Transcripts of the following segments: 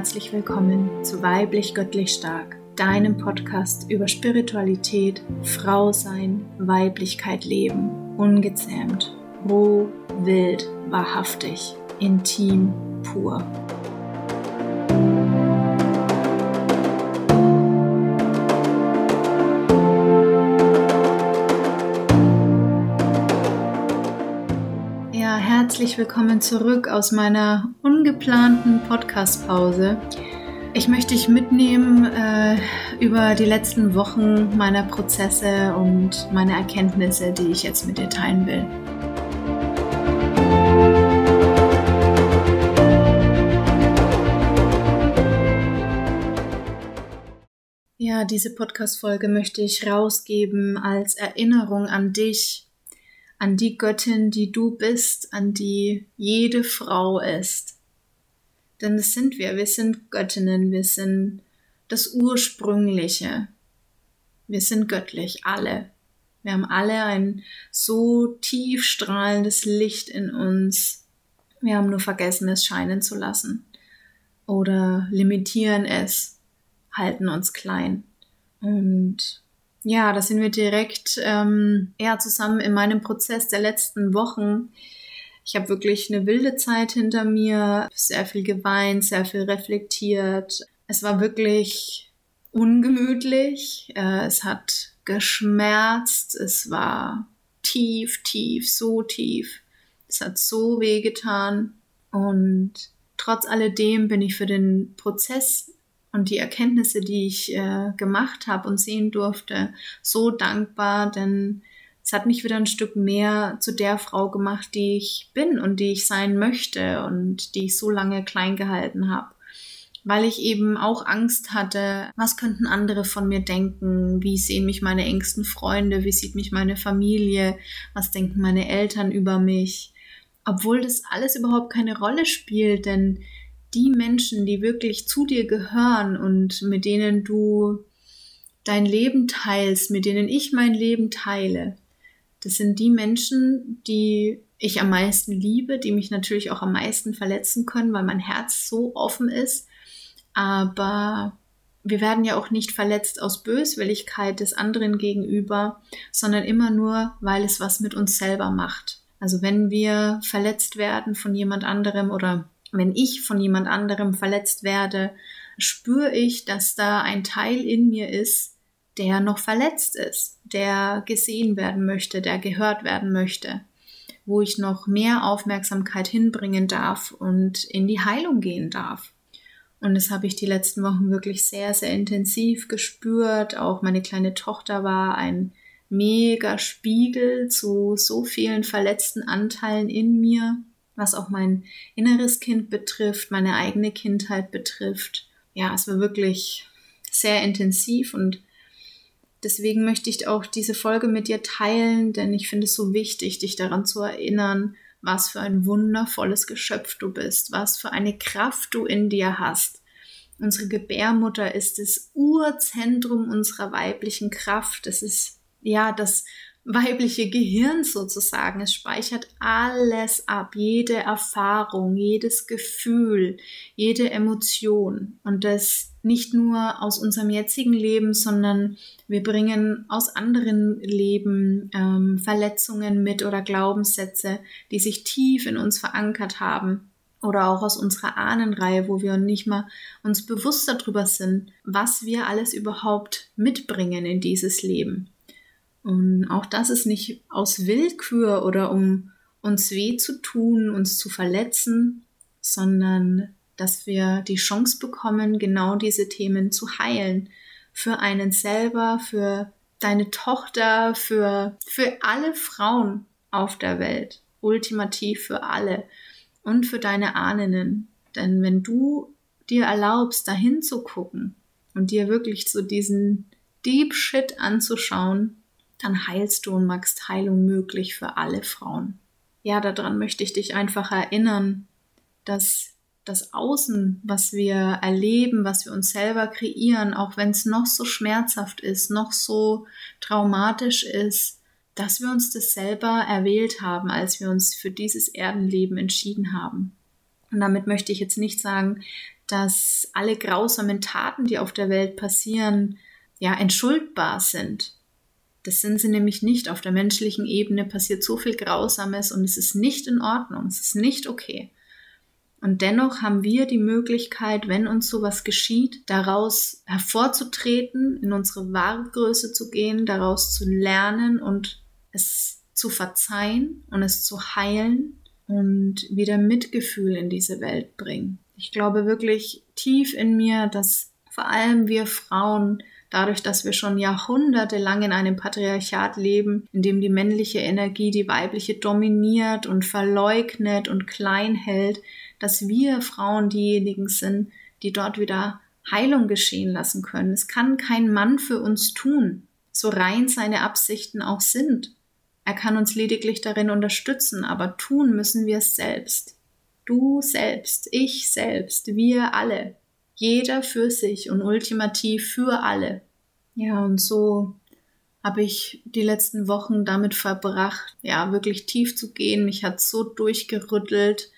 herzlich willkommen zu Weiblich Göttlich Stark, deinem Podcast über Spiritualität, Frau sein, Weiblichkeit leben, ungezähmt, roh, wild, wahrhaftig, intim, pur. Herzlich willkommen zurück aus meiner ungeplanten Podcast-Pause. Ich möchte dich mitnehmen äh, über die letzten Wochen meiner Prozesse und meine Erkenntnisse, die ich jetzt mit dir teilen will. Ja, diese Podcast-Folge möchte ich rausgeben als Erinnerung an dich, an die Göttin, die du bist, an die jede Frau ist. Denn das sind wir, wir sind Göttinnen, wir sind das Ursprüngliche. Wir sind göttlich, alle. Wir haben alle ein so tief strahlendes Licht in uns. Wir haben nur vergessen, es scheinen zu lassen. Oder limitieren es, halten uns klein. Und ja, da sind wir direkt ähm, eher zusammen in meinem Prozess der letzten Wochen. Ich habe wirklich eine wilde Zeit hinter mir, sehr viel geweint, sehr viel reflektiert. Es war wirklich ungemütlich, äh, es hat geschmerzt, es war tief, tief, so tief. Es hat so weh getan und trotz alledem bin ich für den Prozess und die Erkenntnisse, die ich äh, gemacht habe und sehen durfte, so dankbar, denn es hat mich wieder ein Stück mehr zu der Frau gemacht, die ich bin und die ich sein möchte und die ich so lange klein gehalten habe. Weil ich eben auch Angst hatte, was könnten andere von mir denken, wie sehen mich meine engsten Freunde, wie sieht mich meine Familie, was denken meine Eltern über mich. Obwohl das alles überhaupt keine Rolle spielt, denn die Menschen, die wirklich zu dir gehören und mit denen du dein Leben teilst, mit denen ich mein Leben teile, das sind die Menschen, die ich am meisten liebe, die mich natürlich auch am meisten verletzen können, weil mein Herz so offen ist. Aber wir werden ja auch nicht verletzt aus Böswilligkeit des anderen gegenüber, sondern immer nur, weil es was mit uns selber macht. Also wenn wir verletzt werden von jemand anderem oder wenn ich von jemand anderem verletzt werde, spüre ich, dass da ein Teil in mir ist, der noch verletzt ist, der gesehen werden möchte, der gehört werden möchte, wo ich noch mehr Aufmerksamkeit hinbringen darf und in die Heilung gehen darf. Und das habe ich die letzten Wochen wirklich sehr, sehr intensiv gespürt. Auch meine kleine Tochter war ein mega Spiegel zu so vielen verletzten Anteilen in mir was auch mein inneres Kind betrifft, meine eigene Kindheit betrifft. Ja, es war wirklich sehr intensiv und deswegen möchte ich auch diese Folge mit dir teilen, denn ich finde es so wichtig, dich daran zu erinnern, was für ein wundervolles Geschöpf du bist, was für eine Kraft du in dir hast. Unsere Gebärmutter ist das Urzentrum unserer weiblichen Kraft. Es ist ja das weibliche Gehirn sozusagen. Es speichert alles ab, jede Erfahrung, jedes Gefühl, jede Emotion. Und das nicht nur aus unserem jetzigen Leben, sondern wir bringen aus anderen Leben ähm, Verletzungen mit oder Glaubenssätze, die sich tief in uns verankert haben. Oder auch aus unserer Ahnenreihe, wo wir nicht mal uns bewusst darüber sind, was wir alles überhaupt mitbringen in dieses Leben. Und auch das ist nicht aus Willkür oder um uns weh zu tun, uns zu verletzen, sondern dass wir die Chance bekommen, genau diese Themen zu heilen. Für einen selber, für deine Tochter, für, für alle Frauen auf der Welt. Ultimativ für alle. Und für deine Ahnen. Denn wenn du dir erlaubst, dahin zu gucken und dir wirklich so diesen Deep Shit anzuschauen, dann heilst du und machst Heilung möglich für alle Frauen. Ja, daran möchte ich dich einfach erinnern, dass das Außen, was wir erleben, was wir uns selber kreieren, auch wenn es noch so schmerzhaft ist, noch so traumatisch ist, dass wir uns das selber erwählt haben, als wir uns für dieses Erdenleben entschieden haben. Und damit möchte ich jetzt nicht sagen, dass alle grausamen Taten, die auf der Welt passieren, ja, entschuldbar sind. Das sind sie nämlich nicht. Auf der menschlichen Ebene passiert so viel Grausames und es ist nicht in Ordnung. Es ist nicht okay. Und dennoch haben wir die Möglichkeit, wenn uns sowas geschieht, daraus hervorzutreten, in unsere wahre Größe zu gehen, daraus zu lernen und es zu verzeihen und es zu heilen und wieder Mitgefühl in diese Welt bringen. Ich glaube wirklich tief in mir, dass vor allem wir Frauen dadurch, dass wir schon jahrhundertelang in einem Patriarchat leben, in dem die männliche Energie die weibliche dominiert und verleugnet und klein hält, dass wir Frauen diejenigen sind, die dort wieder Heilung geschehen lassen können. Es kann kein Mann für uns tun, so rein seine Absichten auch sind. Er kann uns lediglich darin unterstützen, aber tun müssen wir es selbst. Du selbst, ich selbst, wir alle. Jeder für sich und ultimativ für alle. Ja, und so habe ich die letzten Wochen damit verbracht, ja, wirklich tief zu gehen. Mich hat so durchgerüttelt.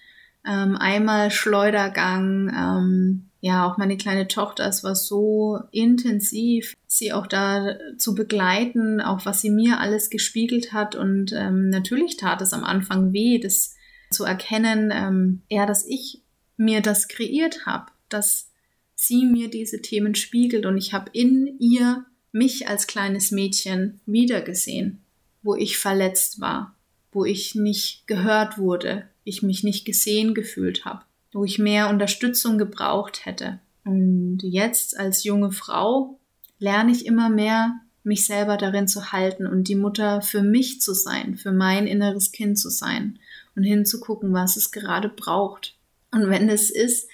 Ähm, einmal Schleudergang, ähm, ja, auch meine kleine Tochter, es war so intensiv, sie auch da zu begleiten, auch was sie mir alles gespiegelt hat. Und ähm, natürlich tat es am Anfang weh, das zu erkennen, ähm, eher, dass ich mir das kreiert habe, dass sie mir diese Themen spiegelt und ich habe in ihr mich als kleines Mädchen wiedergesehen, wo ich verletzt war, wo ich nicht gehört wurde, ich mich nicht gesehen gefühlt habe, wo ich mehr Unterstützung gebraucht hätte. Und jetzt als junge Frau lerne ich immer mehr, mich selber darin zu halten und die Mutter für mich zu sein, für mein inneres Kind zu sein und hinzugucken, was es gerade braucht. Und wenn es ist,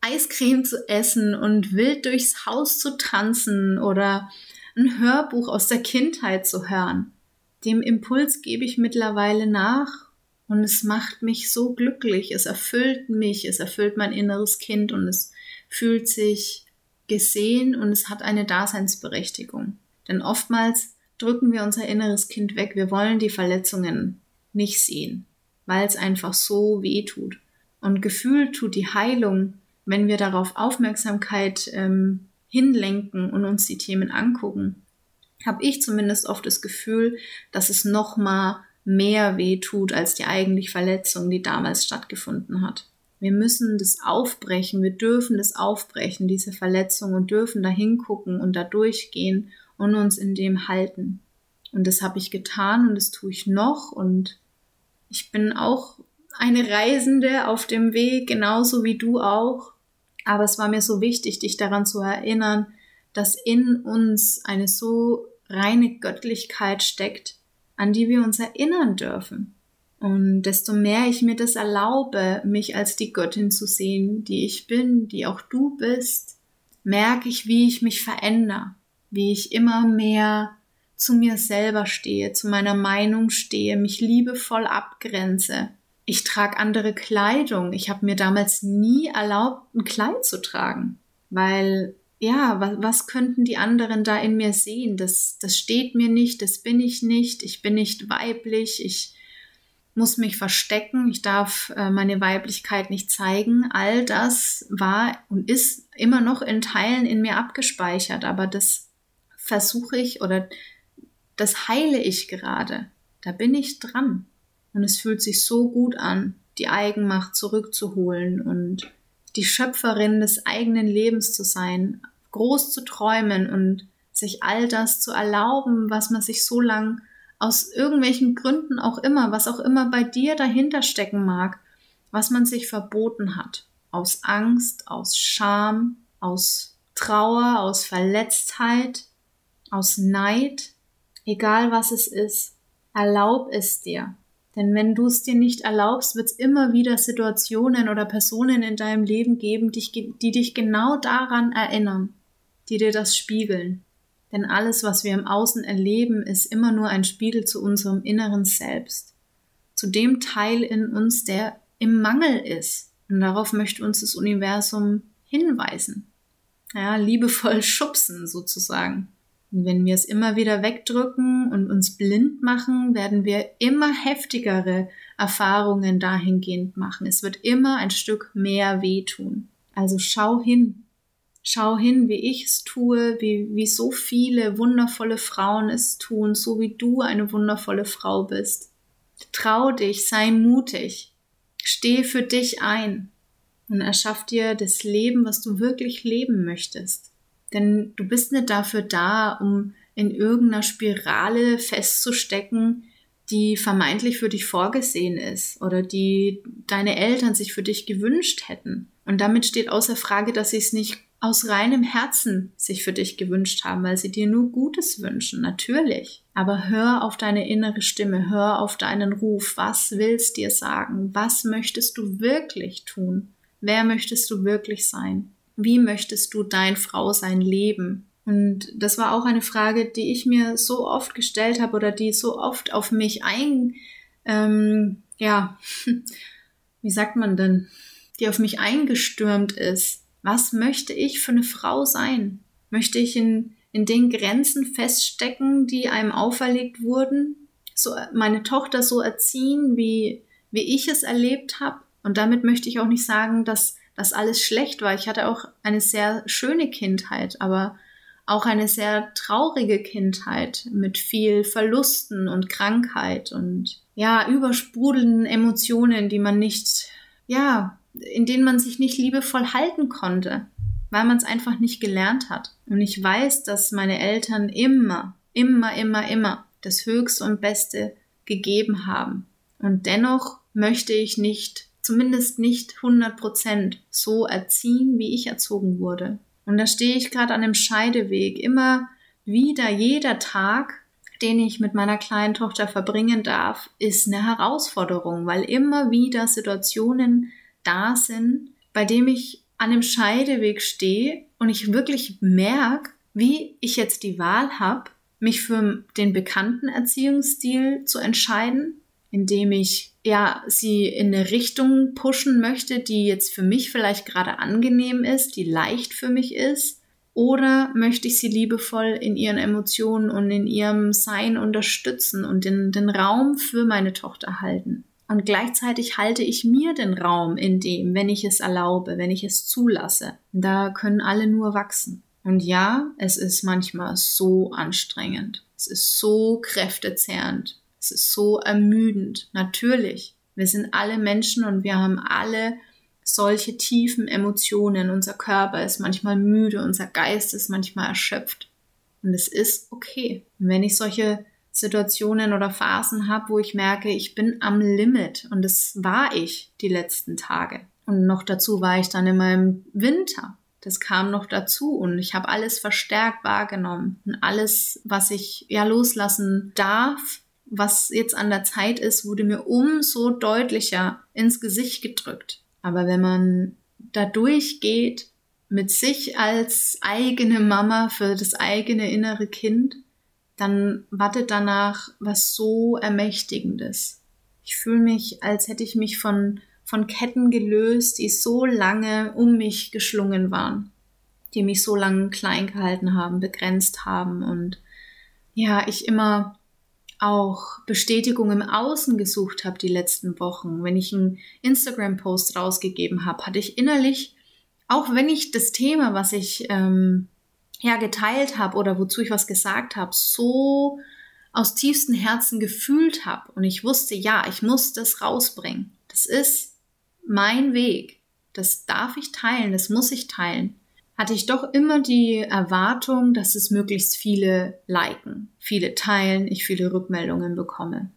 Eiscreme zu essen und wild durchs Haus zu tanzen oder ein Hörbuch aus der Kindheit zu hören, dem Impuls gebe ich mittlerweile nach und es macht mich so glücklich, es erfüllt mich, es erfüllt mein inneres Kind und es fühlt sich gesehen und es hat eine Daseinsberechtigung. Denn oftmals drücken wir unser inneres Kind weg, wir wollen die Verletzungen nicht sehen weil es einfach so weh tut. Und gefühlt tut die Heilung, wenn wir darauf Aufmerksamkeit ähm, hinlenken und uns die Themen angucken, habe ich zumindest oft das Gefühl, dass es noch mal mehr weh tut als die eigentliche Verletzung, die damals stattgefunden hat. Wir müssen das aufbrechen, wir dürfen das aufbrechen, diese Verletzung und dürfen da hingucken und da durchgehen und uns in dem halten. Und das habe ich getan und das tue ich noch und ich bin auch eine Reisende auf dem Weg, genauso wie du auch. Aber es war mir so wichtig, dich daran zu erinnern, dass in uns eine so reine Göttlichkeit steckt, an die wir uns erinnern dürfen. Und desto mehr ich mir das erlaube, mich als die Göttin zu sehen, die ich bin, die auch du bist, merke ich, wie ich mich verändere, wie ich immer mehr zu mir selber stehe, zu meiner Meinung stehe, mich liebevoll abgrenze. Ich trage andere Kleidung. Ich habe mir damals nie erlaubt, ein Kleid zu tragen, weil ja, was, was könnten die anderen da in mir sehen? Das, das steht mir nicht, das bin ich nicht, ich bin nicht weiblich, ich muss mich verstecken, ich darf äh, meine Weiblichkeit nicht zeigen. All das war und ist immer noch in Teilen in mir abgespeichert, aber das versuche ich oder das heile ich gerade. Da bin ich dran. Und es fühlt sich so gut an, die Eigenmacht zurückzuholen und die Schöpferin des eigenen Lebens zu sein, groß zu träumen und sich all das zu erlauben, was man sich so lang aus irgendwelchen Gründen auch immer, was auch immer bei dir dahinter stecken mag, was man sich verboten hat. Aus Angst, aus Scham, aus Trauer, aus Verletztheit, aus Neid, egal was es ist, erlaub es dir. Denn wenn du es dir nicht erlaubst, wird es immer wieder Situationen oder Personen in deinem Leben geben, die, die dich genau daran erinnern, die dir das spiegeln. Denn alles, was wir im Außen erleben, ist immer nur ein Spiegel zu unserem inneren Selbst, zu dem Teil in uns, der im Mangel ist. Und darauf möchte uns das Universum hinweisen. Ja, liebevoll schubsen sozusagen. Und wenn wir es immer wieder wegdrücken und uns blind machen, werden wir immer heftigere Erfahrungen dahingehend machen. Es wird immer ein Stück mehr wehtun. Also schau hin. Schau hin, wie ich es tue, wie, wie so viele wundervolle Frauen es tun, so wie du eine wundervolle Frau bist. Trau dich, sei mutig, steh für dich ein und erschaff dir das Leben, was du wirklich leben möchtest. Denn du bist nicht dafür da, um in irgendeiner Spirale festzustecken, die vermeintlich für dich vorgesehen ist oder die deine Eltern sich für dich gewünscht hätten. Und damit steht außer Frage, dass sie es nicht aus reinem Herzen sich für dich gewünscht haben, weil sie dir nur Gutes wünschen, natürlich. Aber hör auf deine innere Stimme, hör auf deinen Ruf. Was willst dir sagen? Was möchtest du wirklich tun? Wer möchtest du wirklich sein? Wie möchtest du dein Frausein leben? Und das war auch eine Frage, die ich mir so oft gestellt habe oder die so oft auf mich ein, ähm, ja, wie sagt man denn, die auf mich eingestürmt ist. Was möchte ich für eine Frau sein? Möchte ich in, in den Grenzen feststecken, die einem auferlegt wurden? So meine Tochter so erziehen, wie, wie ich es erlebt habe? Und damit möchte ich auch nicht sagen, dass das alles schlecht war. Ich hatte auch eine sehr schöne Kindheit, aber auch eine sehr traurige Kindheit mit viel Verlusten und Krankheit und ja, übersprudelnden Emotionen, die man nicht, ja, in denen man sich nicht liebevoll halten konnte, weil man es einfach nicht gelernt hat. Und ich weiß, dass meine Eltern immer, immer, immer, immer das Höchste und Beste gegeben haben. Und dennoch möchte ich nicht, zumindest nicht 100 Prozent so erziehen, wie ich erzogen wurde. Und da stehe ich gerade an einem Scheideweg. Immer wieder, jeder Tag, den ich mit meiner kleinen Tochter verbringen darf, ist eine Herausforderung, weil immer wieder Situationen da sind, bei denen ich an einem Scheideweg stehe und ich wirklich merke, wie ich jetzt die Wahl habe, mich für den bekannten Erziehungsstil zu entscheiden, indem ich ja, sie in eine Richtung pushen möchte, die jetzt für mich vielleicht gerade angenehm ist, die leicht für mich ist? Oder möchte ich sie liebevoll in ihren Emotionen und in ihrem Sein unterstützen und den, den Raum für meine Tochter halten? Und gleichzeitig halte ich mir den Raum in dem, wenn ich es erlaube, wenn ich es zulasse. Da können alle nur wachsen. Und ja, es ist manchmal so anstrengend. Es ist so kräftezehrend. Es ist so ermüdend. Natürlich. Wir sind alle Menschen und wir haben alle solche tiefen Emotionen. Unser Körper ist manchmal müde, unser Geist ist manchmal erschöpft. Und es ist okay. Und wenn ich solche Situationen oder Phasen habe, wo ich merke, ich bin am Limit und das war ich die letzten Tage. Und noch dazu war ich dann in meinem Winter. Das kam noch dazu und ich habe alles verstärkt wahrgenommen und alles, was ich ja loslassen darf, was jetzt an der Zeit ist, wurde mir umso deutlicher ins Gesicht gedrückt. Aber wenn man da durchgeht mit sich als eigene Mama für das eigene innere Kind, dann wartet danach was so Ermächtigendes. Ich fühle mich, als hätte ich mich von, von Ketten gelöst, die so lange um mich geschlungen waren, die mich so lange klein gehalten haben, begrenzt haben und ja, ich immer auch Bestätigung im Außen gesucht habe die letzten Wochen, wenn ich einen Instagram-Post rausgegeben habe, hatte ich innerlich, auch wenn ich das Thema, was ich ähm, ja geteilt habe oder wozu ich was gesagt habe, so aus tiefstem Herzen gefühlt habe und ich wusste, ja, ich muss das rausbringen. Das ist mein Weg. Das darf ich teilen, das muss ich teilen hatte ich doch immer die Erwartung, dass es möglichst viele liken, viele teilen, ich viele Rückmeldungen bekomme.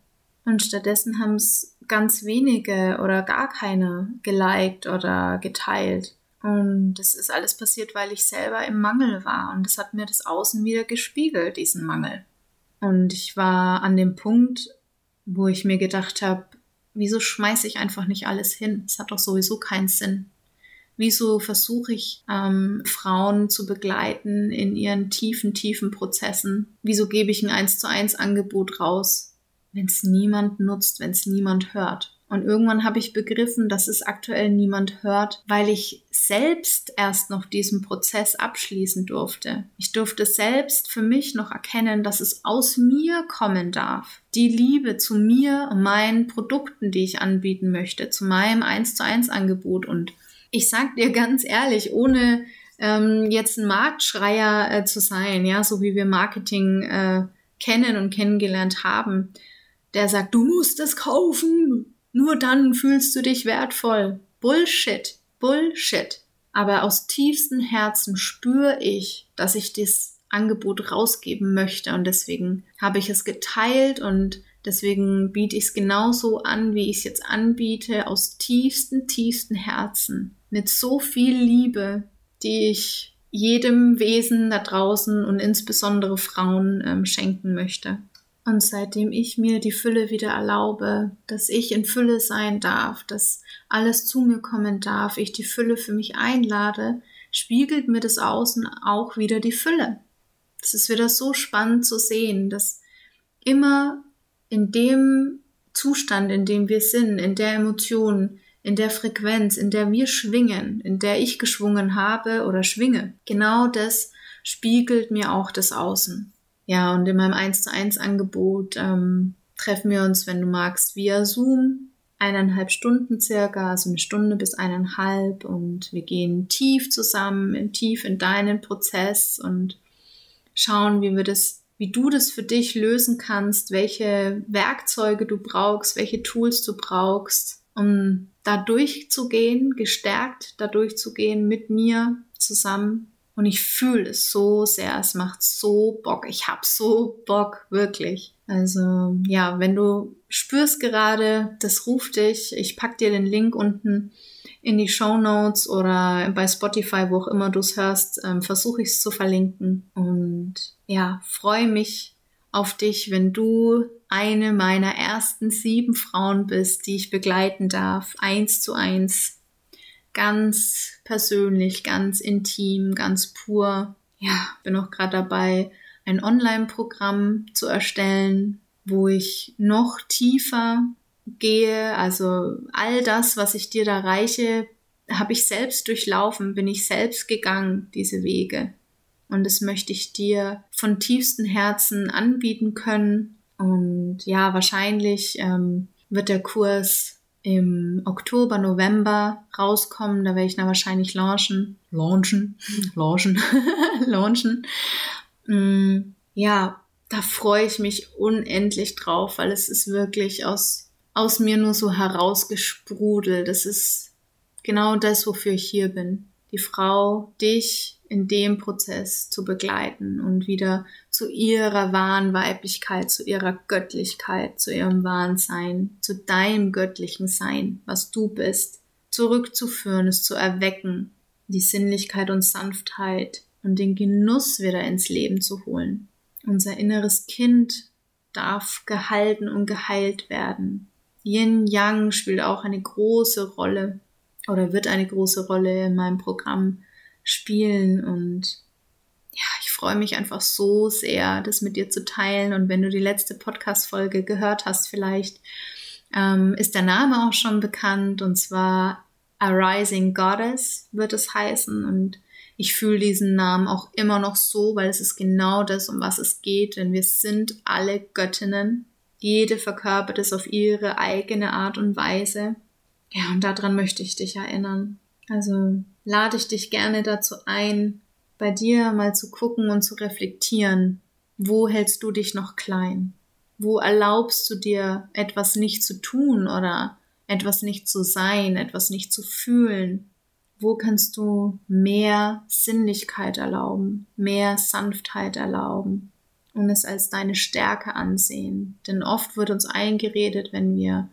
Und stattdessen haben es ganz wenige oder gar keine geliked oder geteilt. Und das ist alles passiert, weil ich selber im Mangel war. Und das hat mir das Außen wieder gespiegelt, diesen Mangel. Und ich war an dem Punkt, wo ich mir gedacht habe, wieso schmeiße ich einfach nicht alles hin? Es hat doch sowieso keinen Sinn. Wieso versuche ich, ähm, Frauen zu begleiten in ihren tiefen, tiefen Prozessen? Wieso gebe ich ein 1 zu 1 Angebot raus, wenn es niemand nutzt, wenn es niemand hört? Und irgendwann habe ich begriffen, dass es aktuell niemand hört, weil ich selbst erst noch diesen Prozess abschließen durfte. Ich durfte selbst für mich noch erkennen, dass es aus mir kommen darf. Die Liebe zu mir meinen Produkten, die ich anbieten möchte, zu meinem 1 zu 1 Angebot und ich sag dir ganz ehrlich, ohne ähm, jetzt ein Marktschreier äh, zu sein, ja, so wie wir Marketing äh, kennen und kennengelernt haben, der sagt, du musst es kaufen, nur dann fühlst du dich wertvoll. Bullshit, Bullshit. Aber aus tiefstem Herzen spüre ich, dass ich das Angebot rausgeben möchte und deswegen habe ich es geteilt und deswegen biete ich es genauso an, wie ich es jetzt anbiete, aus tiefstem, tiefstem Herzen, mit so viel Liebe, die ich jedem Wesen da draußen und insbesondere Frauen ähm, schenken möchte. Und seitdem ich mir die Fülle wieder erlaube, dass ich in Fülle sein darf, dass alles zu mir kommen darf, ich die Fülle für mich einlade, spiegelt mir das Außen auch wieder die Fülle. Es ist wieder so spannend zu sehen, dass immer in dem Zustand, in dem wir sind, in der Emotion, in der Frequenz, in der wir schwingen, in der ich geschwungen habe oder schwinge, genau das spiegelt mir auch das Außen. Ja, und in meinem 1 zu 1 Angebot ähm, treffen wir uns, wenn du magst, via Zoom. Eineinhalb Stunden circa, also eine Stunde bis eineinhalb und wir gehen tief zusammen, tief in deinen Prozess und schauen, wie wir das, wie du das für dich lösen kannst, welche Werkzeuge du brauchst, welche Tools du brauchst, um da durchzugehen, gestärkt da durchzugehen mit mir zusammen und ich fühle es so sehr, es macht so Bock. Ich hab so Bock, wirklich. Also ja, wenn du spürst gerade, das ruft dich, ich pack dir den Link unten in die Show Notes oder bei Spotify, wo auch immer du es hörst, ähm, versuche ich es zu verlinken. Und ja, freue mich auf dich, wenn du eine meiner ersten sieben Frauen bist, die ich begleiten darf, eins zu eins ganz persönlich, ganz intim, ganz pur. Ja, bin auch gerade dabei, ein Online-Programm zu erstellen, wo ich noch tiefer gehe. Also all das, was ich dir da reiche, habe ich selbst durchlaufen, bin ich selbst gegangen, diese Wege. Und das möchte ich dir von tiefstem Herzen anbieten können. Und ja, wahrscheinlich ähm, wird der Kurs im Oktober, November rauskommen. Da werde ich dann wahrscheinlich launchen. Launchen. Launchen. launchen. Mm, ja, da freue ich mich unendlich drauf, weil es ist wirklich aus, aus mir nur so herausgesprudelt. Das ist genau das, wofür ich hier bin. Die Frau, dich in dem Prozess zu begleiten und wieder zu ihrer wahren Weiblichkeit, zu ihrer Göttlichkeit, zu ihrem wahren Sein, zu deinem göttlichen Sein, was du bist, zurückzuführen, es zu erwecken, die Sinnlichkeit und Sanftheit und den Genuss wieder ins Leben zu holen. Unser inneres Kind darf gehalten und geheilt werden. Yin Yang spielt auch eine große Rolle oder wird eine große Rolle in meinem Programm spielen und ja, freue mich einfach so sehr, das mit dir zu teilen. Und wenn du die letzte Podcast-Folge gehört hast, vielleicht ähm, ist der Name auch schon bekannt und zwar A Rising Goddess wird es heißen. Und ich fühle diesen Namen auch immer noch so, weil es ist genau das, um was es geht. Denn wir sind alle Göttinnen. Jede verkörpert es auf ihre eigene Art und Weise. Ja, und daran möchte ich dich erinnern. Also lade ich dich gerne dazu ein, bei dir mal zu gucken und zu reflektieren, wo hältst du dich noch klein? Wo erlaubst du dir etwas nicht zu tun oder etwas nicht zu sein, etwas nicht zu fühlen? Wo kannst du mehr Sinnlichkeit erlauben, mehr Sanftheit erlauben und es als deine Stärke ansehen? Denn oft wird uns eingeredet, wenn wir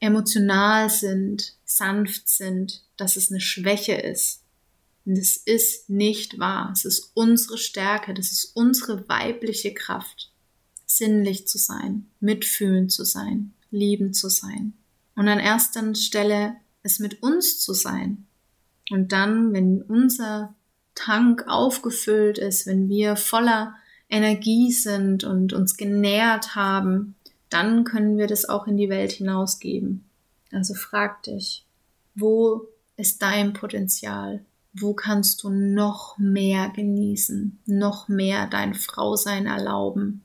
emotional sind, sanft sind, dass es eine Schwäche ist. Und es ist nicht wahr. Es ist unsere Stärke, das ist unsere weibliche Kraft, sinnlich zu sein, mitfühlend zu sein, liebend zu sein. Und an erster Stelle es mit uns zu sein. Und dann, wenn unser Tank aufgefüllt ist, wenn wir voller Energie sind und uns genährt haben, dann können wir das auch in die Welt hinausgeben. Also frag dich, wo ist dein Potenzial? Wo kannst du noch mehr genießen, noch mehr dein Frausein erlauben,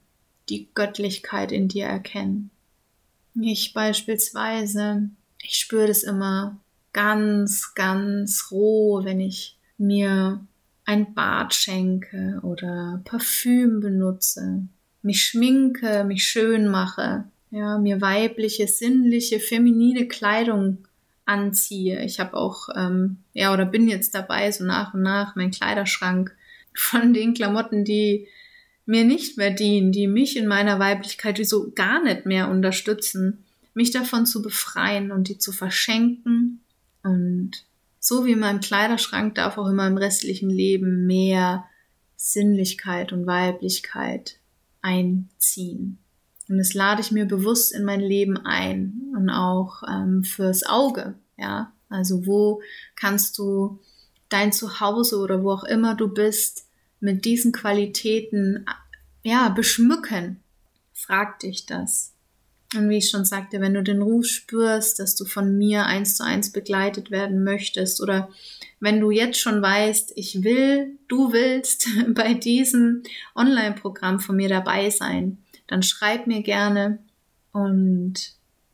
die Göttlichkeit in dir erkennen? Ich beispielsweise, ich spüre das immer, ganz, ganz roh, wenn ich mir ein Bad schenke oder Parfüm benutze, mich schminke, mich schön mache, ja, mir weibliche, sinnliche, feminine Kleidung anziehe. Ich habe auch, ähm, ja, oder bin jetzt dabei, so nach und nach meinen Kleiderschrank von den Klamotten, die mir nicht mehr dienen, die mich in meiner Weiblichkeit wie so gar nicht mehr unterstützen, mich davon zu befreien und die zu verschenken. Und so wie in meinem Kleiderschrank darf auch in meinem restlichen Leben mehr Sinnlichkeit und Weiblichkeit einziehen. Und das lade ich mir bewusst in mein Leben ein und auch ähm, fürs Auge. Ja, also wo kannst du dein Zuhause oder wo auch immer du bist mit diesen Qualitäten ja beschmücken? Frag dich das. Und wie ich schon sagte, wenn du den Ruf spürst, dass du von mir eins zu eins begleitet werden möchtest oder wenn du jetzt schon weißt, ich will, du willst bei diesem Online-Programm von mir dabei sein, dann schreib mir gerne und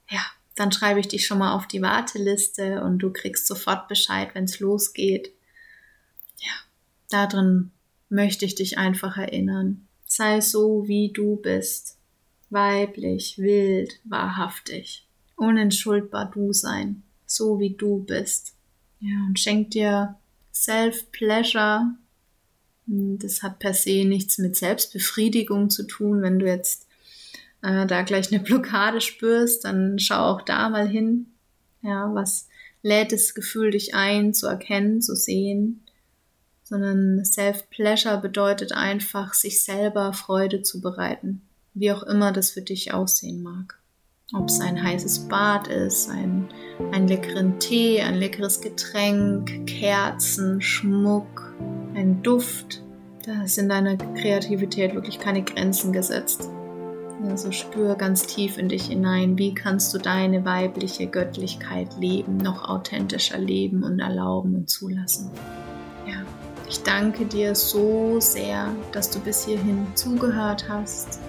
ja, dann schreibe ich dich schon mal auf die Warteliste und du kriegst sofort Bescheid, wenn es losgeht. Ja, darin möchte ich dich einfach erinnern. Sei so, wie du bist. Weiblich, wild, wahrhaftig. Unentschuldbar du sein. So wie du bist. Ja, und schenk dir Self-Pleasure. Das hat per se nichts mit Selbstbefriedigung zu tun. Wenn du jetzt äh, da gleich eine Blockade spürst, dann schau auch da mal hin. Ja, was lädt das Gefühl dich ein, zu erkennen, zu sehen? Sondern Self-Pleasure bedeutet einfach, sich selber Freude zu bereiten. Wie auch immer das für dich aussehen mag. Ob es ein heißes Bad ist, ein, ein leckeren Tee, ein leckeres Getränk, Kerzen, Schmuck, ein Duft. Da in deiner Kreativität wirklich keine Grenzen gesetzt. Also spür ganz tief in dich hinein, wie kannst du deine weibliche Göttlichkeit leben, noch authentischer leben und erlauben und zulassen. Ja, ich danke dir so sehr, dass du bis hierhin zugehört hast.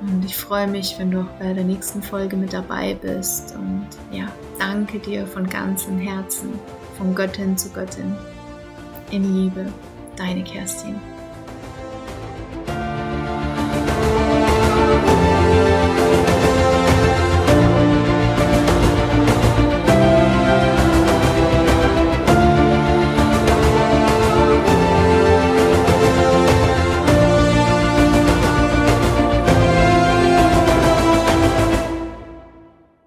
Und ich freue mich, wenn du auch bei der nächsten Folge mit dabei bist. Und ja, danke dir von ganzem Herzen, von Göttin zu Göttin. In Liebe, deine Kerstin.